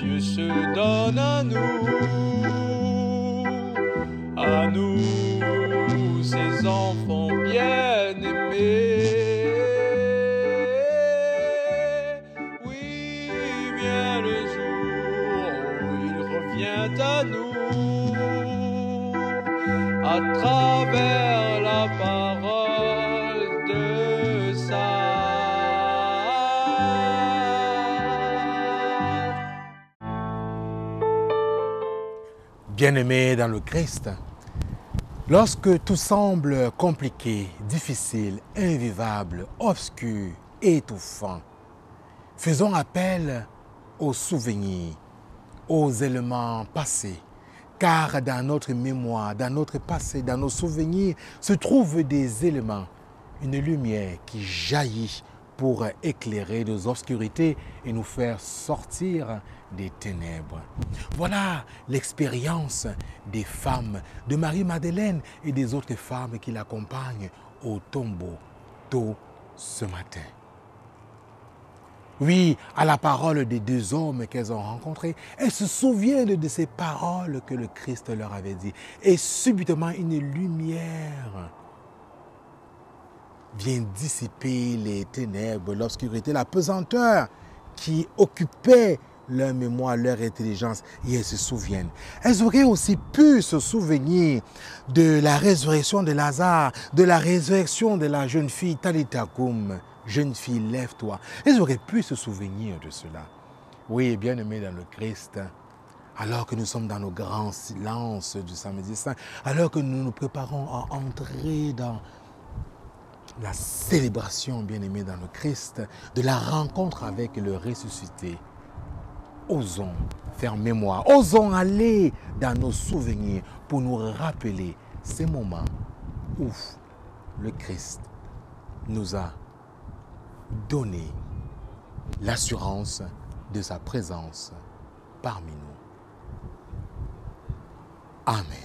Dieu se donne à nous, à nous, ses enfants bien-aimés. Oui, vient le jour où il revient à nous, à travers la parole Bien-aimés dans le Christ, lorsque tout semble compliqué, difficile, invivable, obscur, étouffant, faisons appel aux souvenirs, aux éléments passés, car dans notre mémoire, dans notre passé, dans nos souvenirs se trouvent des éléments, une lumière qui jaillit pour éclairer nos obscurités et nous faire sortir des ténèbres. Voilà l'expérience des femmes de Marie-Madeleine et des autres femmes qui l'accompagnent au tombeau tôt ce matin. Oui, à la parole des deux hommes qu'elles ont rencontrés, elles se souviennent de ces paroles que le Christ leur avait dit. Et subitement, une lumière vient dissiper les ténèbres, l'obscurité, la pesanteur qui occupait leur mémoire, leur intelligence, et elles se souviennent. Elles auraient aussi pu se souvenir de la résurrection de Lazare, de la résurrection de la jeune fille Talita Koum. Jeune fille, lève-toi. Elles auraient pu se souvenir de cela. Oui, bien aimé dans le Christ, alors que nous sommes dans nos grands silences du samedi saint, alors que nous nous préparons à entrer dans la célébration, bien aimé dans le Christ, de la rencontre avec le ressuscité, osons faire mémoire, osons aller dans nos souvenirs pour nous rappeler ces moments où le Christ nous a donné l'assurance de sa présence parmi nous. Amen.